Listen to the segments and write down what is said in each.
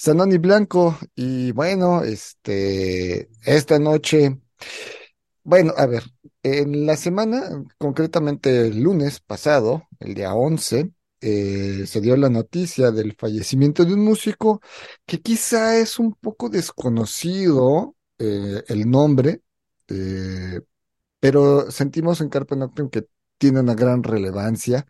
Sanoni Blanco, y bueno, este, esta noche, bueno, a ver, en la semana, concretamente el lunes pasado, el día 11, eh, se dio la noticia del fallecimiento de un músico que quizá es un poco desconocido eh, el nombre, eh, pero sentimos en Carpe Noctem que tiene una gran relevancia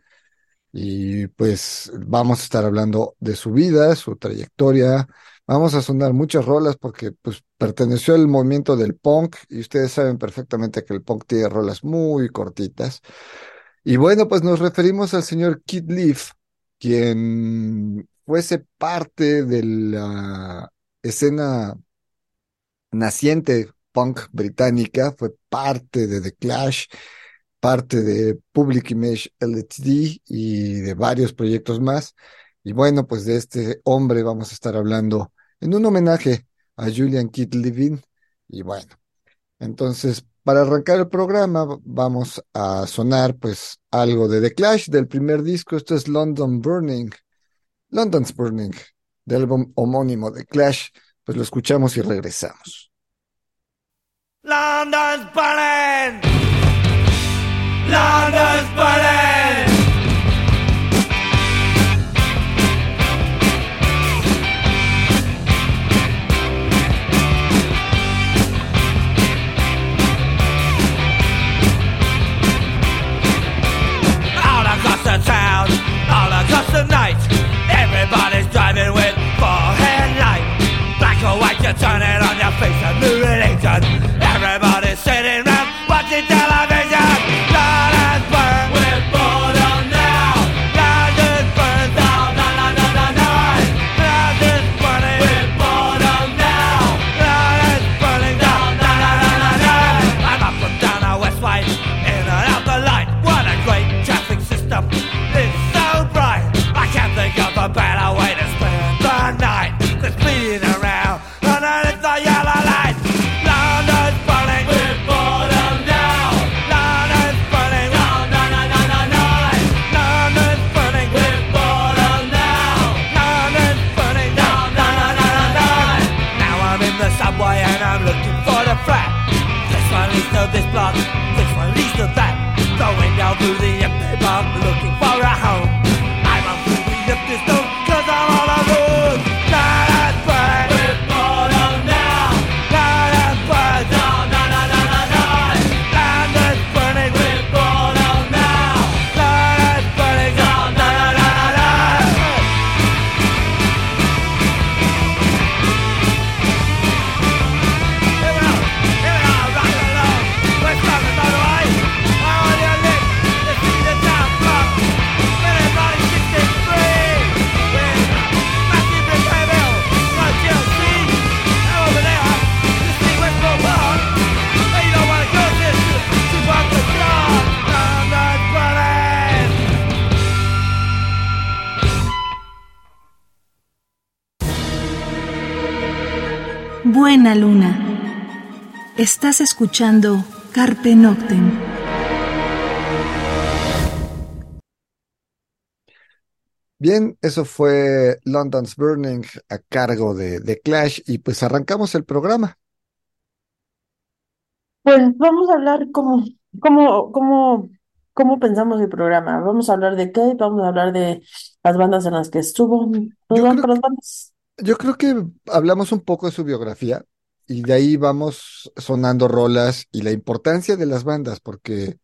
y pues vamos a estar hablando de su vida, su trayectoria. Vamos a sonar muchas rolas porque pues perteneció al movimiento del punk y ustedes saben perfectamente que el punk tiene rolas muy cortitas. Y bueno, pues nos referimos al señor Kid Leaf, quien fuese parte de la escena naciente punk británica, fue parte de The Clash, parte de Public Image LTD y de varios proyectos más. Y bueno, pues de este hombre vamos a estar hablando en un homenaje a Julian Keith Levin. Y bueno, entonces para arrancar el programa vamos a sonar pues algo de The Clash del primer disco. Esto es London Burning, London's Burning, del álbum homónimo de Clash. Pues lo escuchamos y regresamos. London's burning! London's burning! Estás escuchando Carpe Noctem. Bien, eso fue London's Burning a cargo de The Clash y pues arrancamos el programa. Pues vamos a hablar cómo, cómo, cómo, cómo pensamos el programa. Vamos a hablar de qué, vamos a hablar de las bandas en las que estuvo. ¿Nos Yo van creo con las bandas? Yo creo que hablamos un poco de su biografía y de ahí vamos sonando rolas y la importancia de las bandas, porque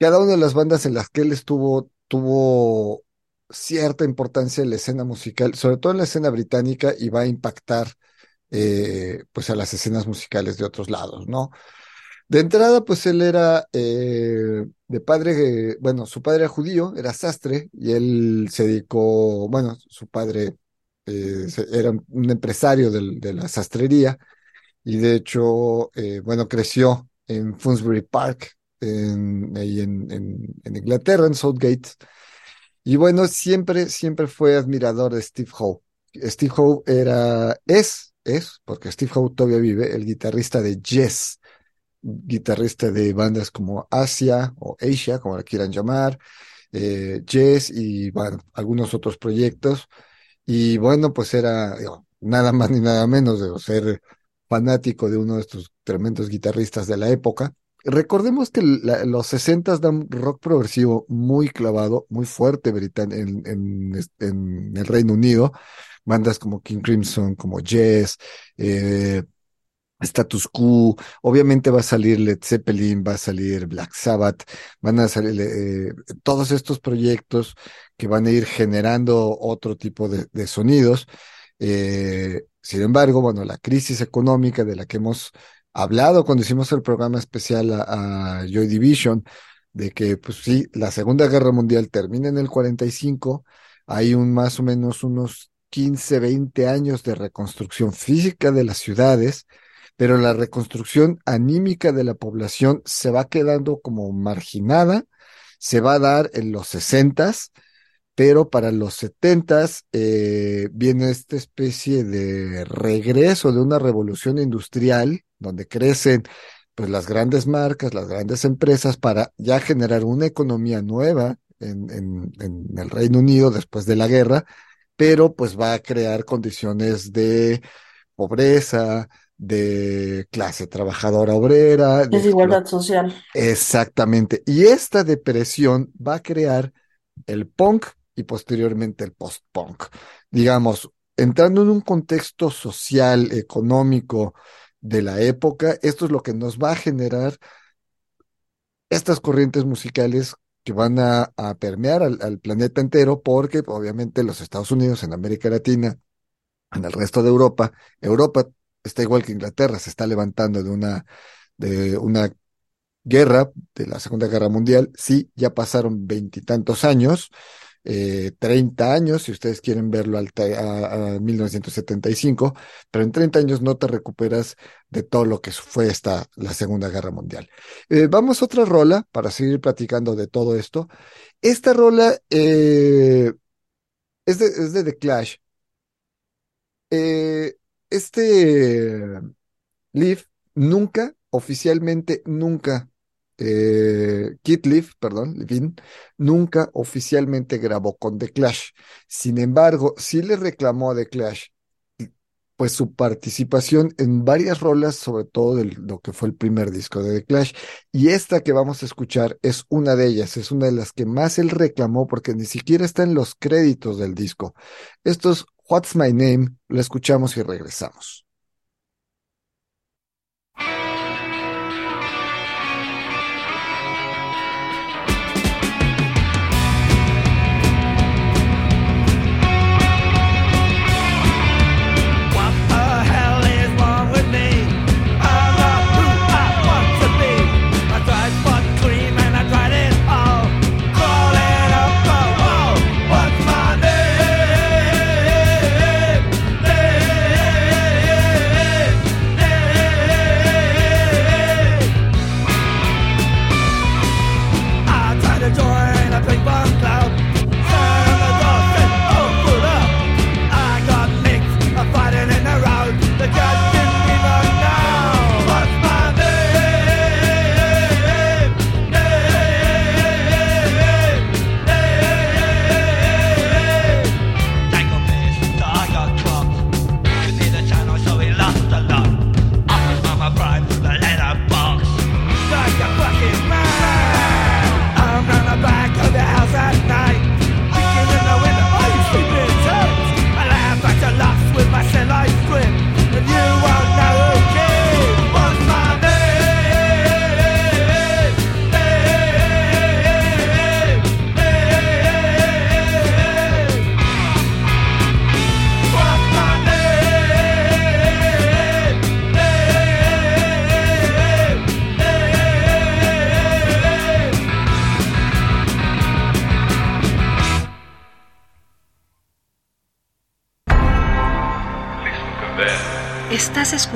cada una de las bandas en las que él estuvo tuvo cierta importancia en la escena musical, sobre todo en la escena británica, y va a impactar eh, pues a las escenas musicales de otros lados, ¿no? De entrada, pues él era eh, de padre, bueno, su padre era judío, era sastre, y él se dedicó, bueno, su padre eh, era un empresario de la sastrería, y de hecho, eh, bueno, creció en Finsbury Park, en, ahí en, en, Inglaterra, en Southgate, y bueno, siempre, siempre fue admirador de Steve Howe. Steve Howe era, es, es, porque Steve Howe todavía vive, el guitarrista de Jess guitarrista de bandas como Asia o Asia, como la quieran llamar, eh, y bueno, algunos otros proyectos. Y bueno, pues era nada más ni nada menos de ser fanático de uno de estos tremendos guitarristas de la época. Recordemos que los 60 dan rock progresivo muy clavado, muy fuerte en, el Reino Unido. Bandas como King Crimson, como Jess, eh, Status Quo, obviamente va a salir Led Zeppelin, va a salir Black Sabbath, van a salir eh, todos estos proyectos que van a ir generando otro tipo de, sonidos. Eh, sin embargo, bueno, la crisis económica de la que hemos hablado cuando hicimos el programa especial a, Joy Division, de que, pues sí, la Segunda Guerra Mundial termina en el 45, hay un más o menos unos 15, 20 años de reconstrucción física de las ciudades, pero la reconstrucción anímica de la población se va quedando como marginada, se va a dar en los sesentas, pero para los setentas eh, viene esta especie de regreso de una revolución industrial donde crecen pues las grandes marcas, las grandes empresas para ya generar una economía nueva en, en, en el Reino Unido después de la guerra, pero pues va a crear condiciones de pobreza, de clase trabajadora obrera. Desigualdad social. Exactamente. Y esta depresión va a crear el punk y posteriormente el post-punk. Digamos, entrando en un contexto social, económico de la época, esto es lo que nos va a generar estas corrientes musicales que van a, permear al, al, planeta entero, porque obviamente los Estados Unidos, en América Latina, en el resto de Europa, Europa está igual que Inglaterra, se está levantando de una, de una guerra, de la Segunda Guerra Mundial. Sí, ya pasaron veintitantos años, eh, 30 años, si ustedes quieren verlo al, a, 1975, pero en 30 años no te recuperas de todo lo que fue esta, la Segunda Guerra Mundial. Eh, vamos a otra rola para seguir platicando de todo esto. Esta rola eh, es, de, es de The Clash. Eh, este Leaf nunca, oficialmente nunca, eh, Kit Leaf, perdón, Levin, nunca oficialmente grabó con The Clash. Sin embargo, sí le reclamó a The Clash pues su participación en varias rolas, sobre todo de lo que fue el primer disco de The Clash. Y esta que vamos a escuchar es una de ellas, es una de las que más él reclamó porque ni siquiera está en los créditos del disco. Esto es What's My Name, lo escuchamos y regresamos.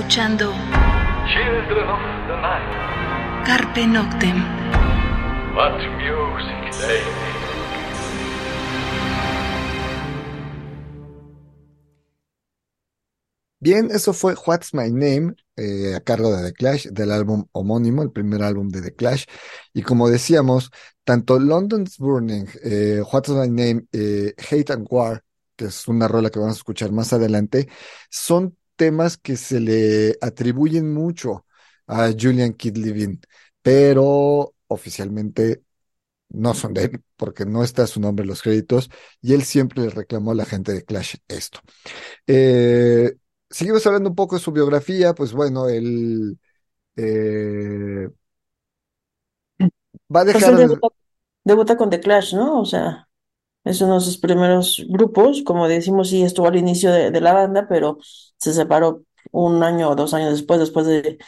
Escuchando Children of the night, Carpe Noctem. what music they. Bien, eso fue What's My Name, eh, a cargo de The Clash, del álbum homónimo, el primer álbum de The Clash. Y como decíamos, tanto London's Burning, eh, What's My Name, eh, Hate and War, que es una rola que vamos a escuchar más adelante, son temas que se le atribuyen mucho a Julian Kidd Levin, pero oficialmente no son de él, porque no está su nombre en los créditos, y él siempre le reclamó a la gente de Clash esto. Eh, seguimos hablando un poco de su biografía, pues bueno, él eh, va a Pues dejar, él debuta, debuta con The Clash, ¿no? O sea, es uno de sus primeros grupos, como decimos, sí estuvo al inicio de, de la banda, pero se separó un año o dos años después, después de...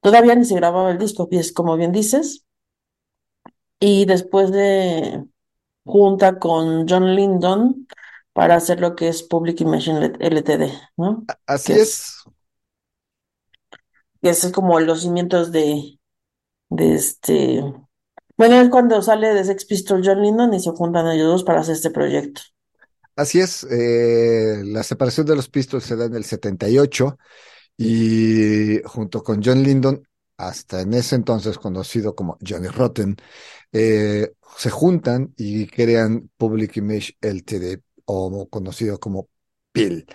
Todavía ni se grababa el disco, y es como bien dices, y después de junta con John Lydon para hacer lo que es Public Image LTD, ¿no? así Que es, es, que es como los cimientos de, de este... Bueno, es cuando sale de Sex Pistols John Lennon y se juntan ellos dos para hacer este proyecto. así es, eh, la separación de los Pistols se da en el 78 y junto con John Lydon, hasta en ese entonces conocido como Johnny Rotten, eh, se juntan y crean Public Image LTD o conocido como PIL,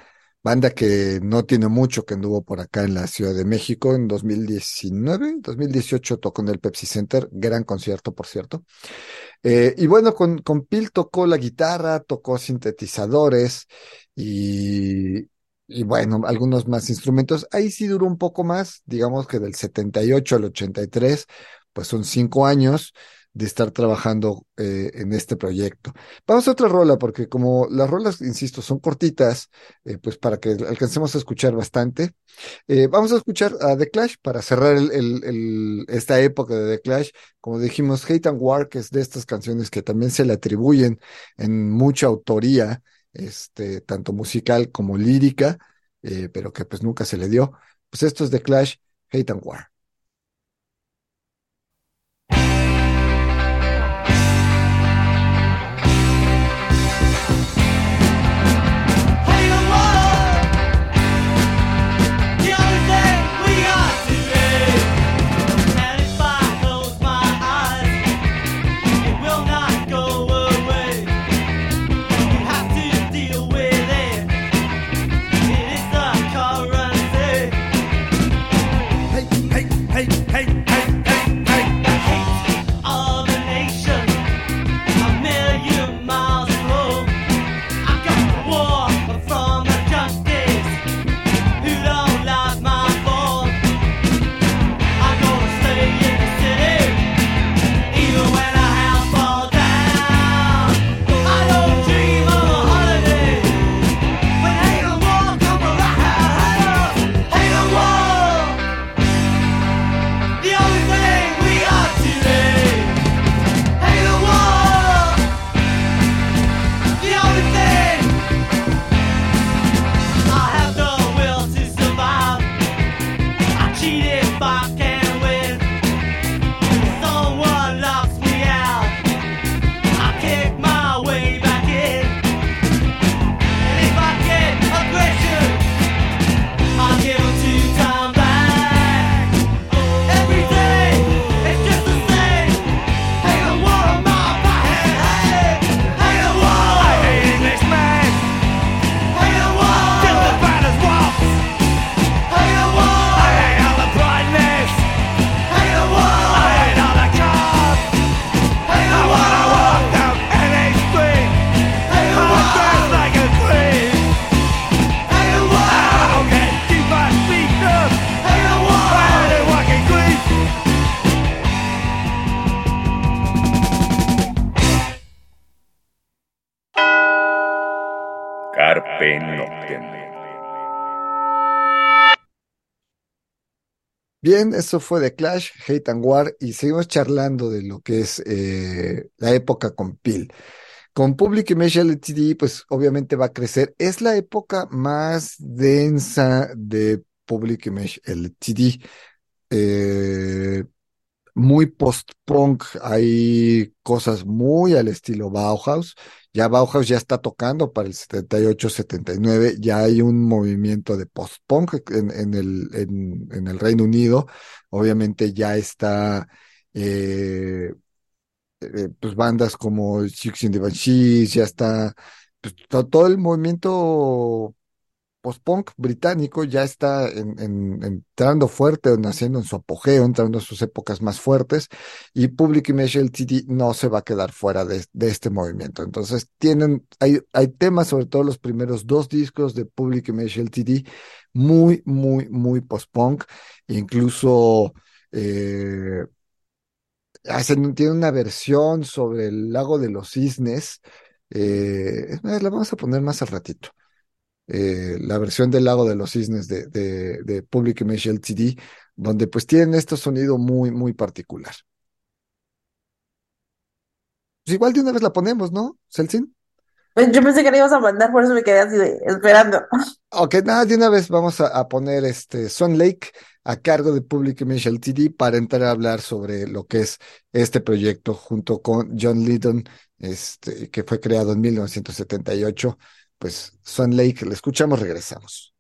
banda que no tiene mucho que anduvo por acá en la Ciudad de México en 2019, 2018 tocó en el Pepsi Center, gran concierto por cierto. Eh, y bueno, con, con Pil tocó la guitarra, tocó sintetizadores y, y bueno, algunos más instrumentos. Ahí sí duró un poco más, digamos que del 78 al 83, pues son cinco años de estar trabajando eh, en este proyecto. Vamos a otra rola, porque como las rolas, insisto, son cortitas, eh, pues para que alcancemos a escuchar bastante. Eh, vamos a escuchar a The Clash para cerrar el, el- el- esta época de The Clash. Como dijimos, Hate and War, que es de estas canciones que también se le atribuyen en mucha autoría, este, tanto musical como lírica, eh, pero que pues nunca se le dio. Pues esto es The Clash, Hate and War. Bien, eso fue The Clash, Hate and War, y seguimos charlando de lo que es eh, la época con Peel. Con Public Image LTD, pues obviamente va a crecer. Es la época más densa de Public Image LTD. Eh, muy post-punk, hay cosas muy al estilo Bauhaus. Ya Bauhaus ya está tocando para el 78-79, ya hay un movimiento de post-punk en, el, en, el Reino Unido. Obviamente ya está eh, eh, pues bandas como Six in the Banshees, ya está pues, todo, el movimiento post-punk británico ya está en, en, entrando fuerte, naciendo en su apogeo, entrando en sus épocas más fuertes, y Public Image LTD no se va a quedar fuera de, este movimiento. Entonces, tienen, hay, hay temas, sobre todo los primeros dos discos de Public Image LTD, muy, muy, muy post-punk, incluso eh, hacen, tiene una versión sobre el lago de los cisnes. Eh, la vamos a poner más al ratito. Eh, la versión del lago de los cisnes de, de, de Public Image LTD, donde pues tienen este sonido muy, muy particular. Pues igual de una vez la ponemos, ¿no, Celsin? Yo pensé que la ibas a mandar, por eso me quedé así de, esperando. Ok, nada, de una vez vamos a, a, poner este Sun Lake a cargo de Public Image LTD para entrar a hablar sobre lo que es este proyecto junto con John Lydon, este, que fue creado en 1978. Pues Sun Lake, le escuchamos, regresamos.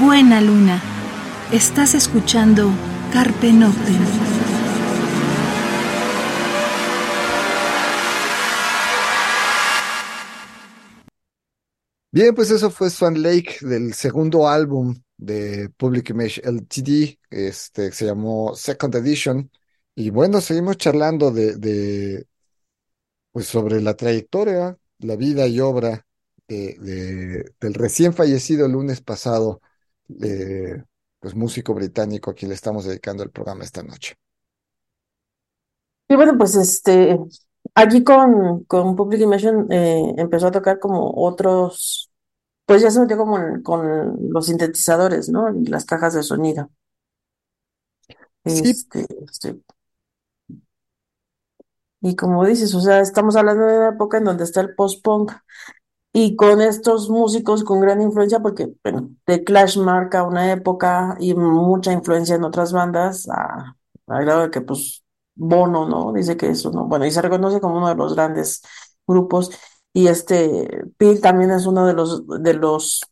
Buena luna. Estás escuchando Carpe Noctem. Bien, pues eso fue Swan Lake del segundo álbum de Public Image LTD, este, se llamó Second Edition. Y bueno, seguimos charlando de, pues sobre la trayectoria, la vida y obra de, de- del recién fallecido lunes pasado, eh, pues músico británico a quien le estamos dedicando el programa esta noche. Y bueno, pues este, allí con, con Public Imagine eh, empezó a tocar como otros, pues ya se metió como en- con los sintetizadores, ¿no? Y las cajas de sonido. Sí, Este, este, y como dices, o sea, estamos hablando de una época en donde está el post-punk y con estos músicos con gran influencia, porque, bueno, The Clash marca una época y mucha influencia en otras bandas, a, grado de que, pues, Bono, ¿no? Dice que eso, ¿no? Bueno, y se reconoce como uno de los grandes grupos. Y este, Peel también es uno de los, de los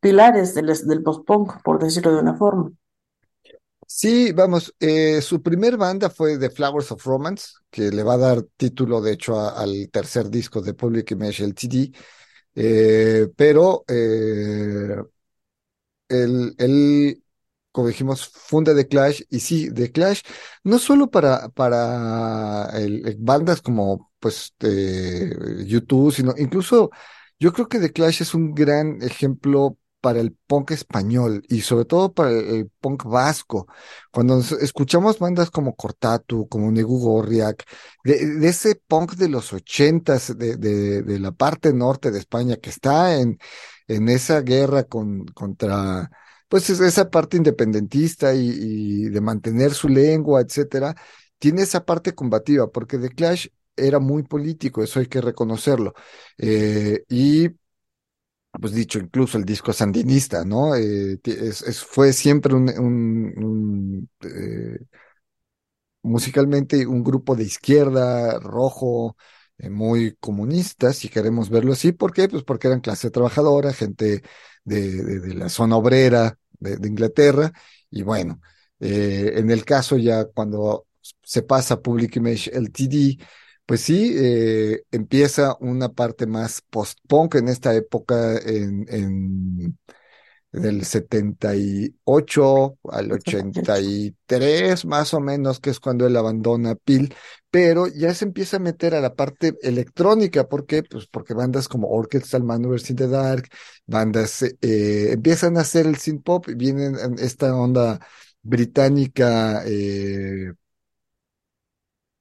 pilares del, del post-punk, por decirlo de una forma. Sí, vamos, eh, su primer banda fue The Flowers of Romance, que le va a dar título, de hecho, al tercer disco de Public Image LTD, eh, pero eh, él, como dijimos, funda The Clash, y sí, The Clash, no solo para, para bandas como, pues, eh, YouTube, sino incluso, yo creo que The Clash es un gran ejemplo para el punk español y sobre todo para el, punk vasco. Cuando escuchamos bandas como Cortatu, como Negu Gorriak, de, ese punk de los ochentas, de, de, la parte norte de España, que está en, en esa guerra con, contra, pues es- esa parte independentista y, y de mantener su lengua, etcétera, tiene esa parte combativa, porque The Clash era muy político, eso hay que reconocerlo. Eh, y pues dicho, incluso el disco sandinista, ¿no? Eh, fue siempre un, eh, musicalmente un grupo de izquierda, rojo, eh, muy comunista, si queremos verlo así. ¿Por qué? Pues porque eran clase trabajadora, gente de, la zona obrera de, de Inglaterra. Y bueno, en el caso ya cuando se pasa a Public Image LTD, pues sí, eh, empieza una parte más post-punk en esta época en, en del 78 al 83, más o menos, que es cuando él abandona Peel, pero ya se empieza a meter a la parte electrónica, ¿por qué? Pues porque bandas como Orchestral Maneuvers in the Dark, bandas eh, empiezan a hacer el synth pop, vienen en esta onda británica eh,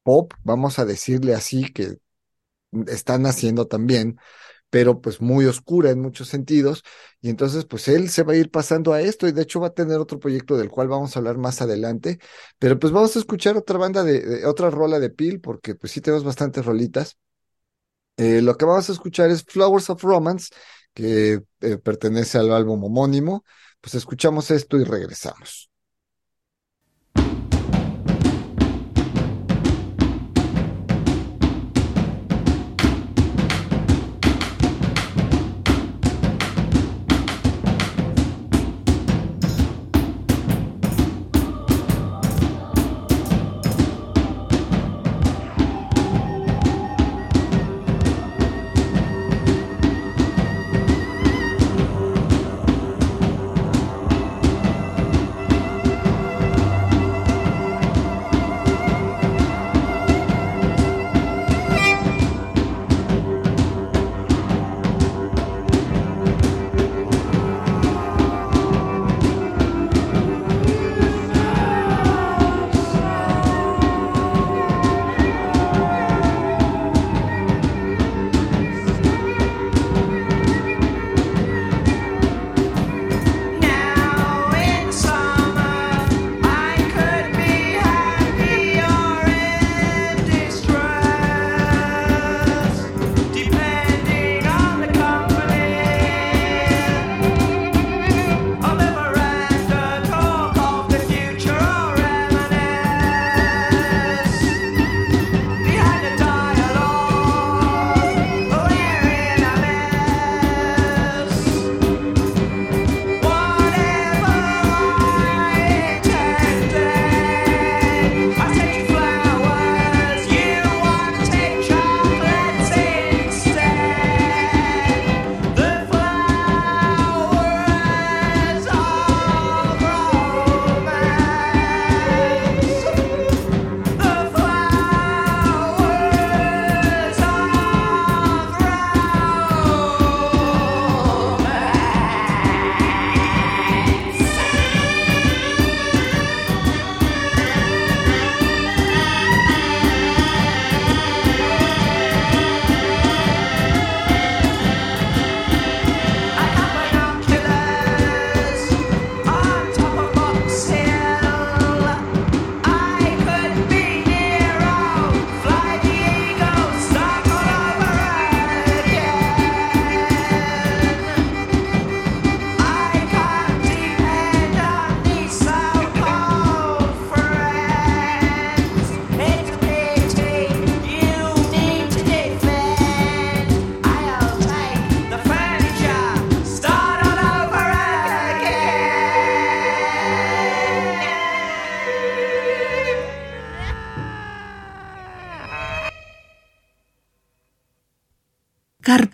pop, vamos a decirle así, que están haciendo también pero pues muy oscura en muchos sentidos, y entonces pues él se va a ir pasando a esto, y de hecho va a tener otro proyecto del cual vamos a hablar más adelante, pero pues vamos a escuchar otra banda de, otra rola de Peel, porque pues sí tenemos bastantes rolitas. Eh, lo que vamos a escuchar es Flowers of Romance, que eh, pertenece al álbum homónimo, pues escuchamos esto y regresamos.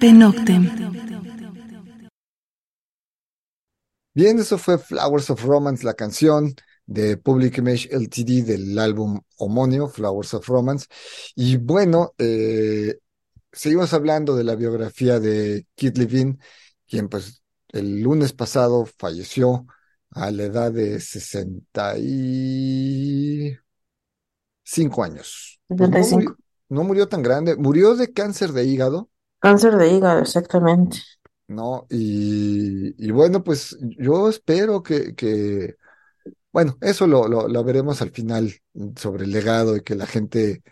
Carpe Noctem. Bien, eso fue Flowers of Romance, la canción de Public Image LTD del álbum homónimo, Flowers of Romance. Y bueno, eh, seguimos hablando de la biografía de Kit Levine, quien pues el lunes pasado falleció a la edad de 65 años. Pues no 75. murió, no murió tan grande, murió de cáncer de hígado, Cáncer de hígado, exactamente. ¿no? Y, y bueno, pues yo espero que, que bueno, eso lo, lo, veremos al final sobre el legado y que la gente,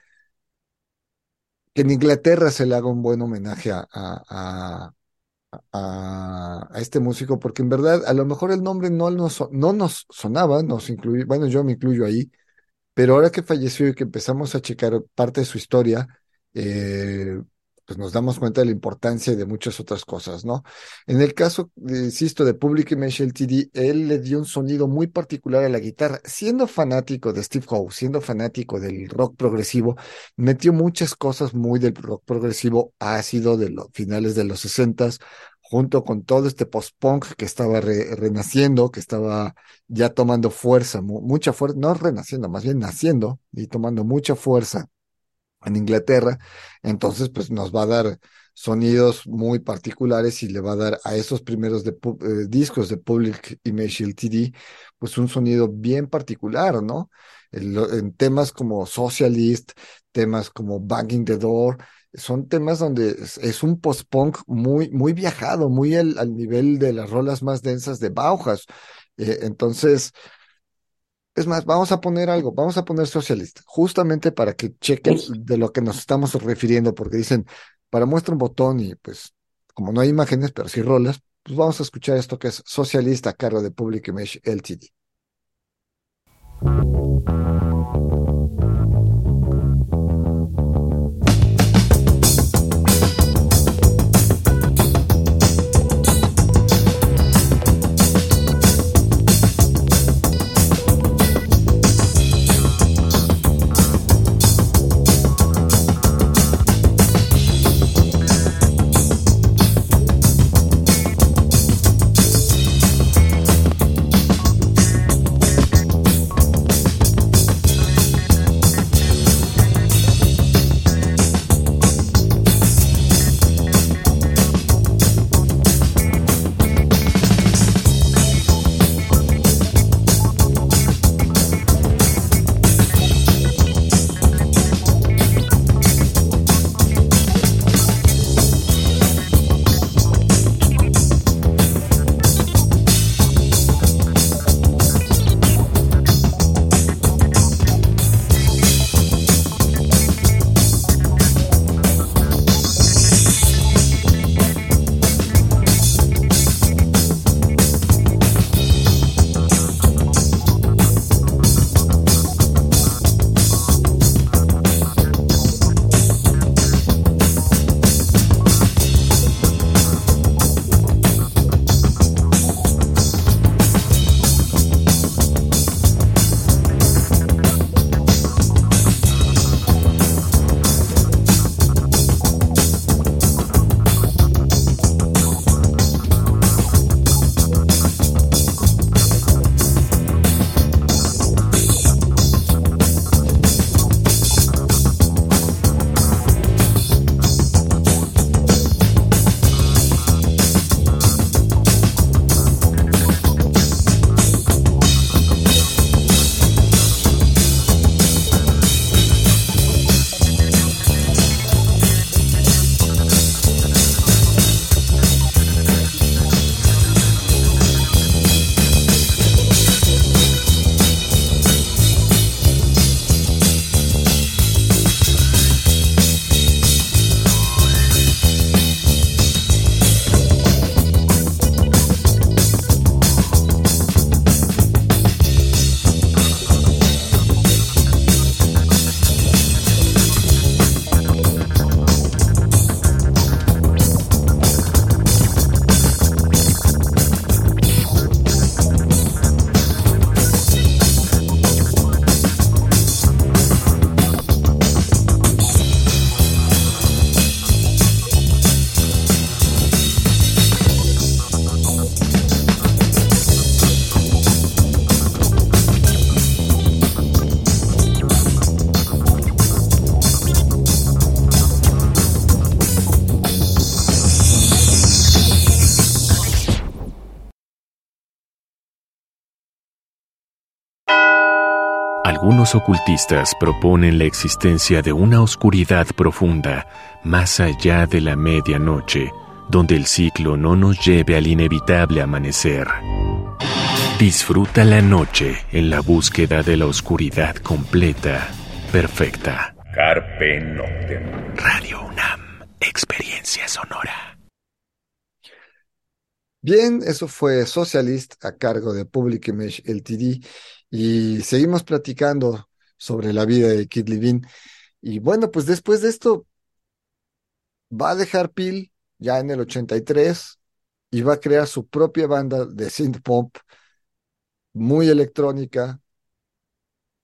que en Inglaterra se le haga un buen homenaje a, a, a, este músico, porque en verdad a lo mejor el nombre no nos, no nos sonaba, nos incluye, bueno, yo me incluyo ahí, pero ahora que falleció y que empezamos a checar parte de su historia, eh, pues nos damos cuenta de la importancia de muchas otras cosas, ¿no? En el caso, insisto, de Public Image LTD, él le dio un sonido muy particular a la guitarra. Siendo fanático de Steve Howe, siendo fanático del rock progresivo, metió muchas cosas muy del rock progresivo ácido de los finales de los sesentas, junto con todo este post-punk que estaba re- renaciendo, que estaba ya tomando fuerza, mu- mucha fuerza, no renaciendo, más bien naciendo y tomando mucha fuerza en Inglaterra, entonces pues nos va a dar sonidos muy particulares y le va a dar a esos primeros eh, discos de Public Image LTD pues un sonido bien particular, ¿no? En, temas como Socialist, temas como Banging the Door, son temas donde es, un post-punk muy, muy viajado, muy al, al nivel de las rolas más densas de Bauhaus. Eh, entonces, es más, vamos a poner algo, vamos a poner Socialist, justamente para que chequen de lo que nos estamos refiriendo, porque dicen, para muestra un botón y pues como no hay imágenes, pero sí rolas, pues vamos a escuchar esto que es Socialist a cargo de Public Image LTD. Algunos ocultistas proponen la existencia de una oscuridad profunda más allá de la medianoche, donde el ciclo no nos lleve al inevitable amanecer. Disfruta la noche en la búsqueda de la oscuridad completa, perfecta. Carpe Noctem. Radio UNAM, experiencia sonora. Bien, eso fue Socialist a cargo de Public Image LTD y seguimos platicando sobre la vida de Kid Levine. Y bueno, pues después de esto va a dejar Peel ya en el 83 y va a crear su propia banda de synth pop muy electrónica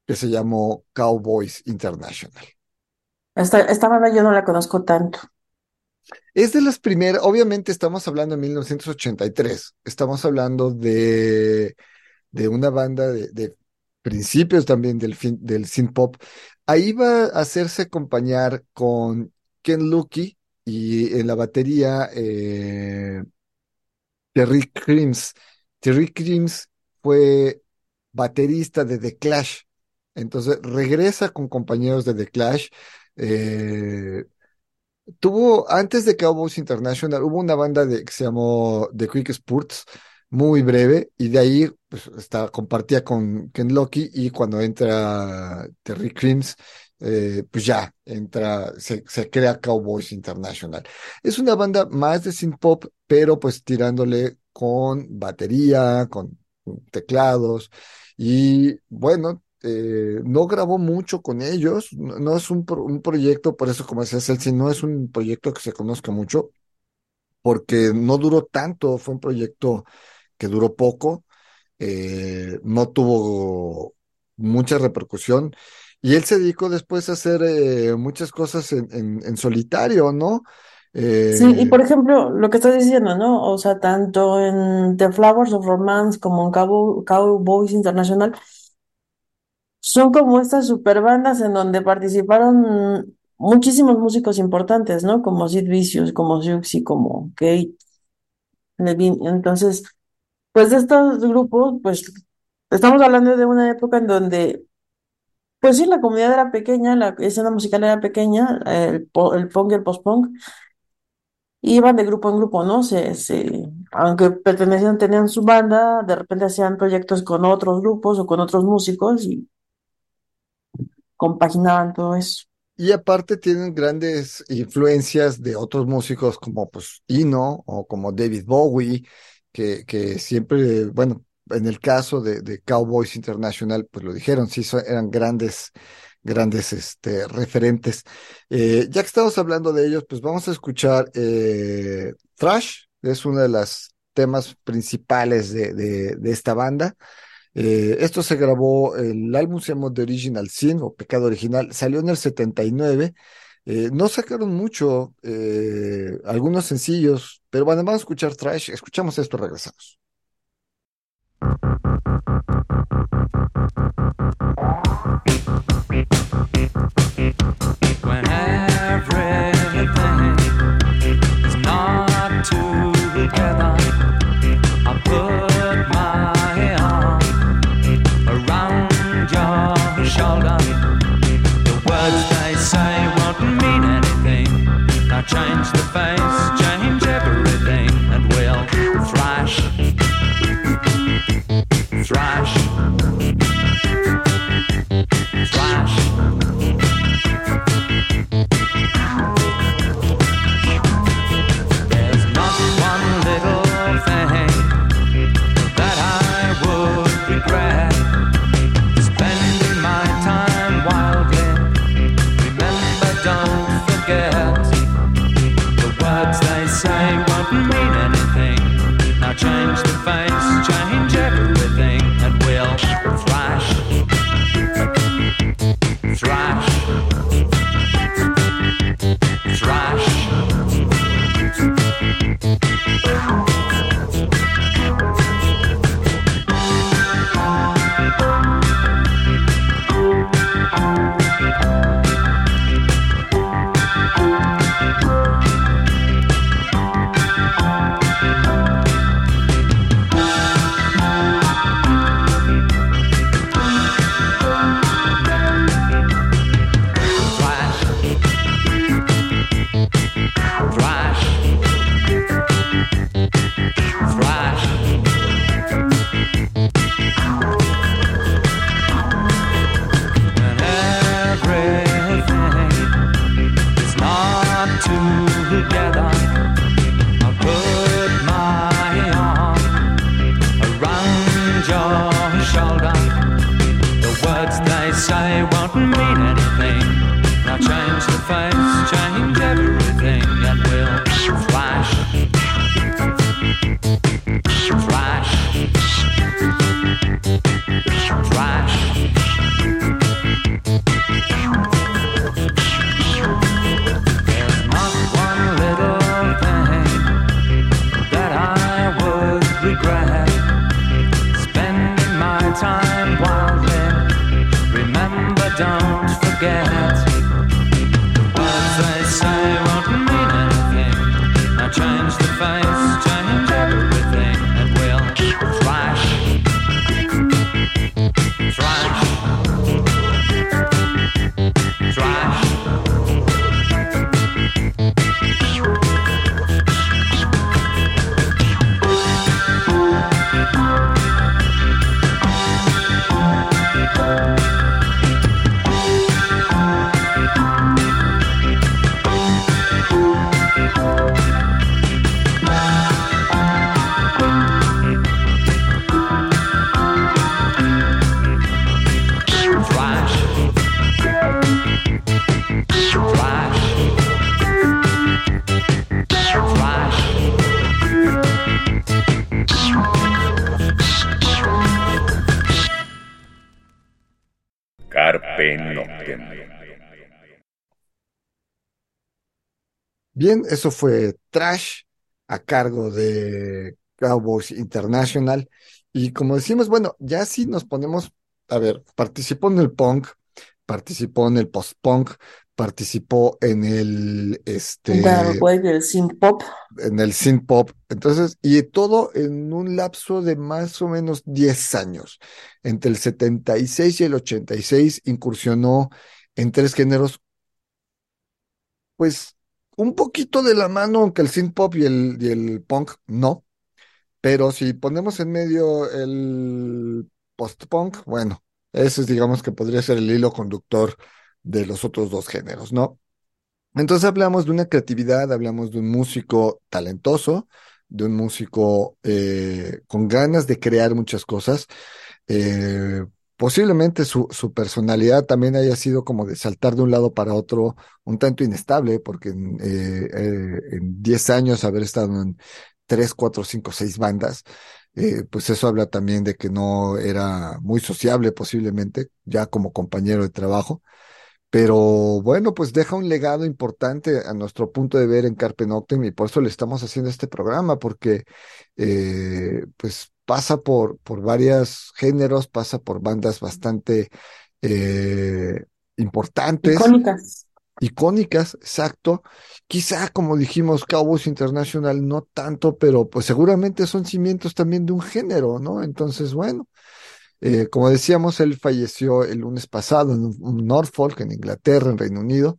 que se llamó Cowboys International. Esta, esta banda yo no la conozco tanto. Es de las primeras, obviamente estamos hablando de 1983, estamos hablando de, de una banda de, principios también del, fin, del synth pop. Ahí va a hacerse acompañar con Ken Lucky y en la batería eh, Terry Creams. Terry Creams fue baterista de The Clash, entonces regresa con compañeros de The Clash. Eh, tuvo, antes de Cowboys International, hubo una banda de, que se llamó The Quick Sports, muy breve, y de ahí pues, está, compartía con Ken Loki, y cuando entra Terry Creams, eh, pues ya entra, se, se, crea Cowboys International. Es una banda más de synth pop, pero pues tirándole con batería, con teclados, y bueno, eh, no grabó mucho con ellos, no, no es un, pro, un, proyecto, por eso como decía Celsi, no es un proyecto que se conozca mucho, porque no duró tanto, fue un proyecto que duró poco, eh, no tuvo mucha repercusión, y él se dedicó después a hacer eh, muchas cosas en, en, en solitario, ¿no? Eh... Sí, y por ejemplo, lo que estás diciendo, ¿no? O sea, tanto en The Flowers of Romance como en Cow Cowboys International, son como estas super bandas en donde participaron muchísimos músicos importantes, ¿no? Como Sid Vicious, como Siouxsie, como Kate Levine. Entonces, pues de estos grupos, pues estamos hablando de una época en donde, pues sí, la comunidad era pequeña, la escena musical era pequeña, el, el punk y el post-punk, iban de grupo en grupo, ¿no? Se, se, aunque pertenecían, tenían su banda, de repente hacían proyectos con otros grupos o con otros músicos y compaginaban todo eso. Y aparte tienen grandes influencias de otros músicos como pues Ino o como David Bowie, que, que siempre, bueno, en el caso de, de Cowboys International, pues lo dijeron, sí, eran grandes, grandes este, referentes. Eh, ya que estamos hablando de ellos, pues vamos a escuchar eh, Thrash, es uno de los temas principales de, de esta banda. Eh, esto se grabó, el álbum se llamó The Original Sin o Pecado Original, salió en el 79. Eh, no sacaron mucho, eh, algunos sencillos, pero bueno, vamos a escuchar Trash. Escuchamos esto, regresamos. Bien, eso fue Trash a cargo de Cowboys International. Y como decimos, bueno, ya sí nos ponemos, a ver, participó en el punk, participó en el post-punk, participó en el, este, Wave, el synth pop. en el synth pop. Entonces, y todo en un lapso de más o menos 10 años. Entre el 76 y el 86 incursionó en tres géneros, pues un poquito de la mano, aunque el synth pop y el, y el punk no. Pero si ponemos en medio el post-punk, bueno, ese es, digamos que podría ser el hilo conductor de los otros dos géneros, ¿no? Entonces hablamos de una creatividad, hablamos de un músico talentoso, de un músico eh, con ganas de crear muchas cosas. Eh, posiblemente su, su personalidad también haya sido como de saltar de un lado para otro un tanto inestable, porque en, eh, eh, en 10 años haber estado en 3, 4, 5, 6 bandas, eh, pues eso habla también de que no era muy sociable posiblemente, ya como compañero de trabajo. Pero bueno, pues deja un legado importante a nuestro punto de ver en Carpe Noctem y por eso le estamos haciendo este programa, porque eh, pues pasa por, por varios géneros, pasa por bandas bastante eh, importantes, Icónicas. icónicas, exacto. Quizá, como dijimos, Cowboys International no tanto, pero pues seguramente son cimientos también de un género, ¿no? Entonces, bueno. Eh, como decíamos, él falleció el lunes pasado en Norfolk, en Inglaterra, en Reino Unido,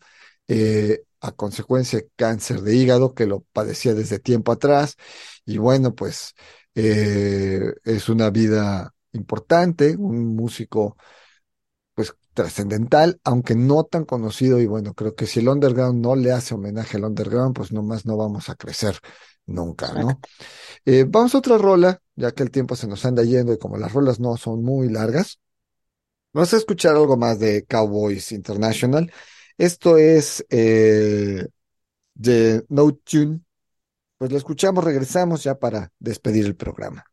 eh, a consecuencia de cáncer de hígado que lo padecía desde tiempo atrás. Y bueno, pues eh, es una vida importante, un músico pues trascendental, aunque no tan conocido. Y bueno, creo que si el underground no le hace homenaje al underground, pues nomás no vamos a crecer nunca, ¿no? Eh, vamos a otra rola, ya que el tiempo se nos anda yendo y como las rolas no son muy largas, vamos a escuchar algo más de Cowboys International. Esto es eh, de No Tune. Pues lo escuchamos, regresamos ya para despedir el programa.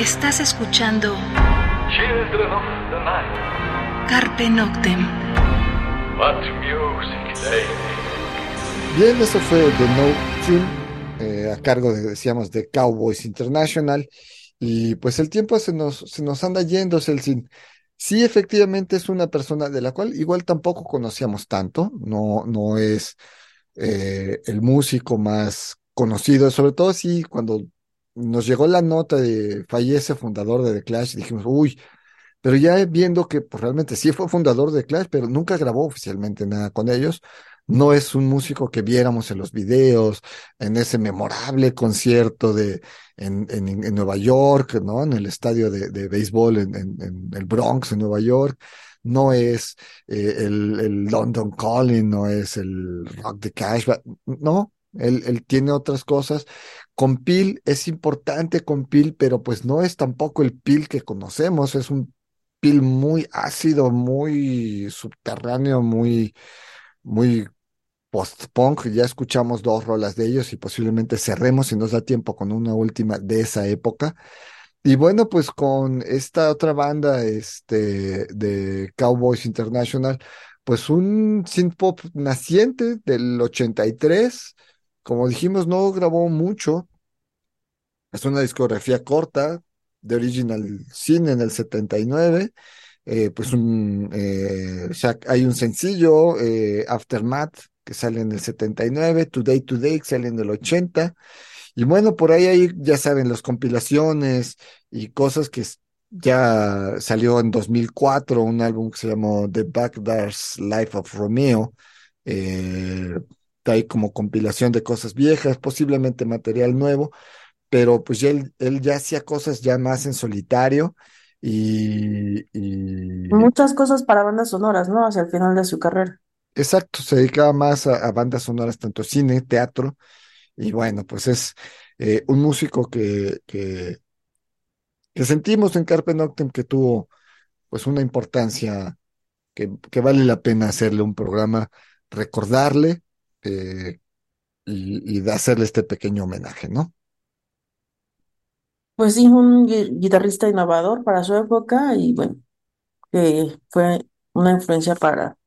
Estás escuchando children of the night, Carpe Noctem. what music they make. Bien, eso fue The No Tune, eh, a cargo de, decíamos, de Cowboys International. Y pues el tiempo se nos, se nos anda yendo, Celsin. Sí, efectivamente es una persona de la cual igual tampoco conocíamos tanto, no, no es eh, el músico más conocido, sobre todo sí, cuando nos llegó la nota de fallece fundador de The Clash, dijimos, uy, pero ya viendo que pues, realmente sí fue fundador de Clash, pero nunca grabó oficialmente nada con ellos, no es un músico que viéramos en los videos, en ese memorable concierto de, en, en, Nueva York, ¿no? En el estadio de, de béisbol en, en, en el Bronx, en Nueva York. No es eh, el, el London Calling, no es el Rock the Cash, no, él, él tiene otras cosas. Con Pil es importante con Pil, pero pues no es tampoco el Pil que conocemos, es un Pil muy ácido, muy subterráneo, muy, muy post-punk. Ya escuchamos dos rolas de ellos y posiblemente cerremos si nos da tiempo con una última de esa época. Y bueno, pues con esta otra banda este, de Cowboys International, pues un synth pop naciente del 83. Como dijimos, no grabó mucho. Es una discografía corta, de Original Sin en el 79. Eh, pues un, eh, hay un sencillo, eh, Aftermath, que sale en el 79, Today Today, que sale en el 80. Y bueno, por ahí hay, ya saben, las compilaciones y cosas que ya salió en 2004, un álbum que se llamó The Backdar's Life of Romeo. Eh, hay como compilación de cosas viejas, posiblemente material nuevo, pero pues ya él, él ya hacía cosas ya más en solitario y, y Muchas cosas para bandas sonoras, ¿no? Hacia el final de su carrera. exacto, se dedicaba más a, a bandas sonoras, tanto cine, teatro, y bueno, pues es eh, un músico que, que, que sentimos en Carpe Noctem que tuvo pues una importancia que, que vale la pena hacerle un programa, recordarle eh, y, y de hacerle este pequeño homenaje, ¿no? Pues sí, un gui- guitarrista innovador para su época y bueno, que fue una influencia para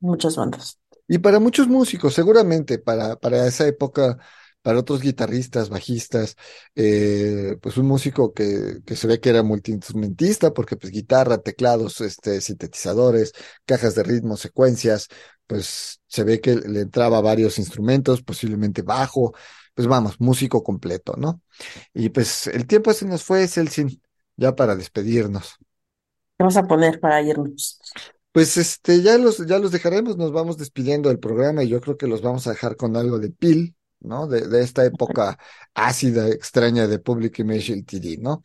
muchas bandas. Y para muchos músicos, seguramente, para, para esa época, para otros guitarristas, bajistas, eh, pues un músico que, que se ve que era multiinstrumentista, porque pues guitarra, teclados, este, sintetizadores, cajas de ritmo, secuencias, pues se ve que le entraba varios instrumentos, posiblemente bajo, pues vamos, músico completo, ¿no? Y pues el tiempo se nos fue, Celsin, ya para despedirnos. ¿Qué vas a poner para irnos? Pues este, ya los, ya los dejaremos, nos vamos despidiendo del programa y yo creo que los vamos a dejar con algo de Pil, ¿no? De, de esta época ácida, extraña de Public Image LTD, ¿no?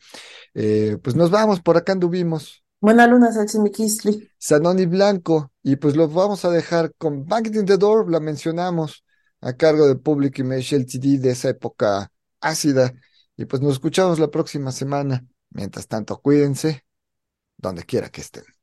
Eh, pues nos vamos, por acá anduvimos, Buena luna, Sexy McKinley. Sanoni Blanco, y pues los vamos a dejar con Banged in the Door, la mencionamos, a cargo de Public Image LTD de esa época ácida, y pues nos escuchamos la próxima semana. Mientras tanto, cuídense, donde quiera que estén.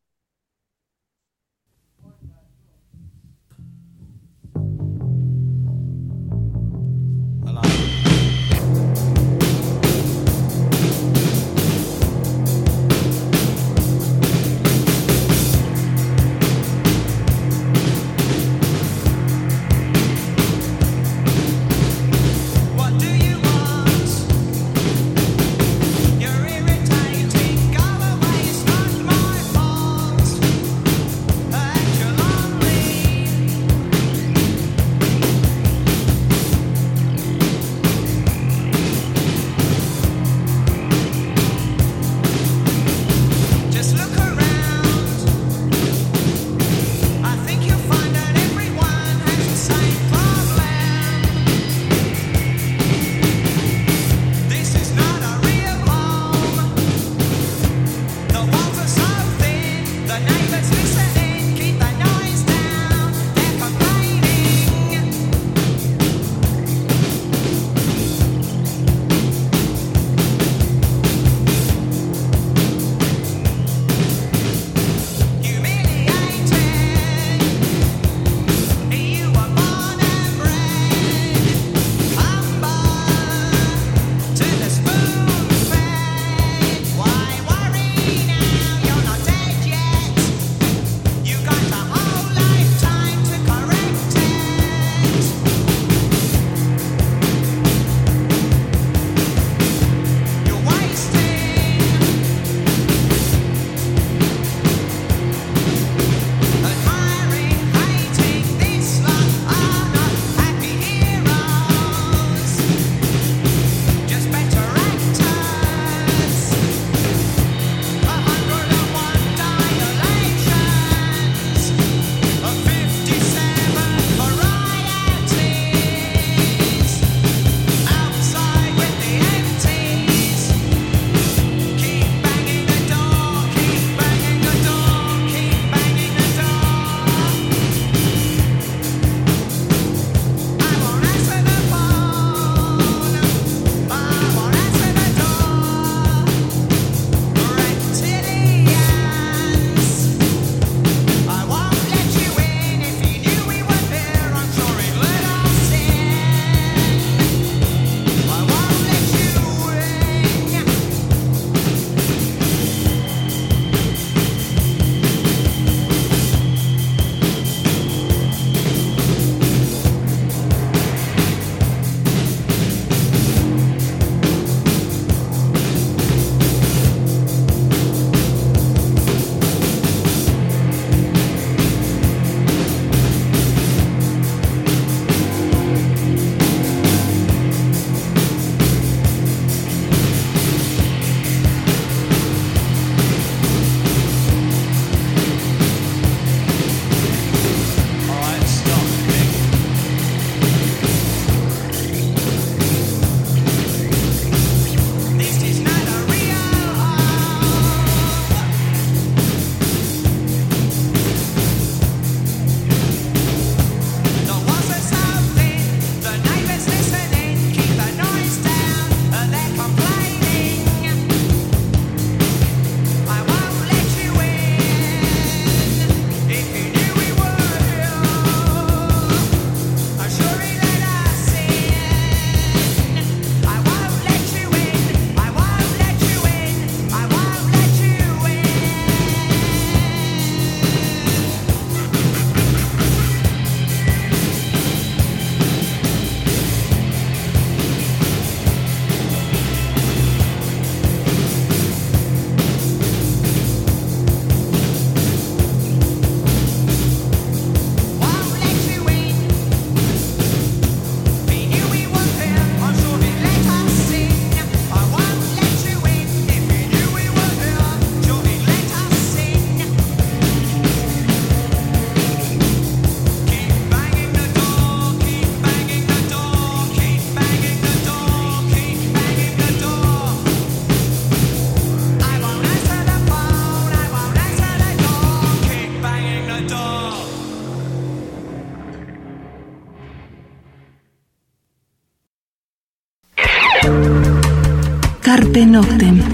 Noctem.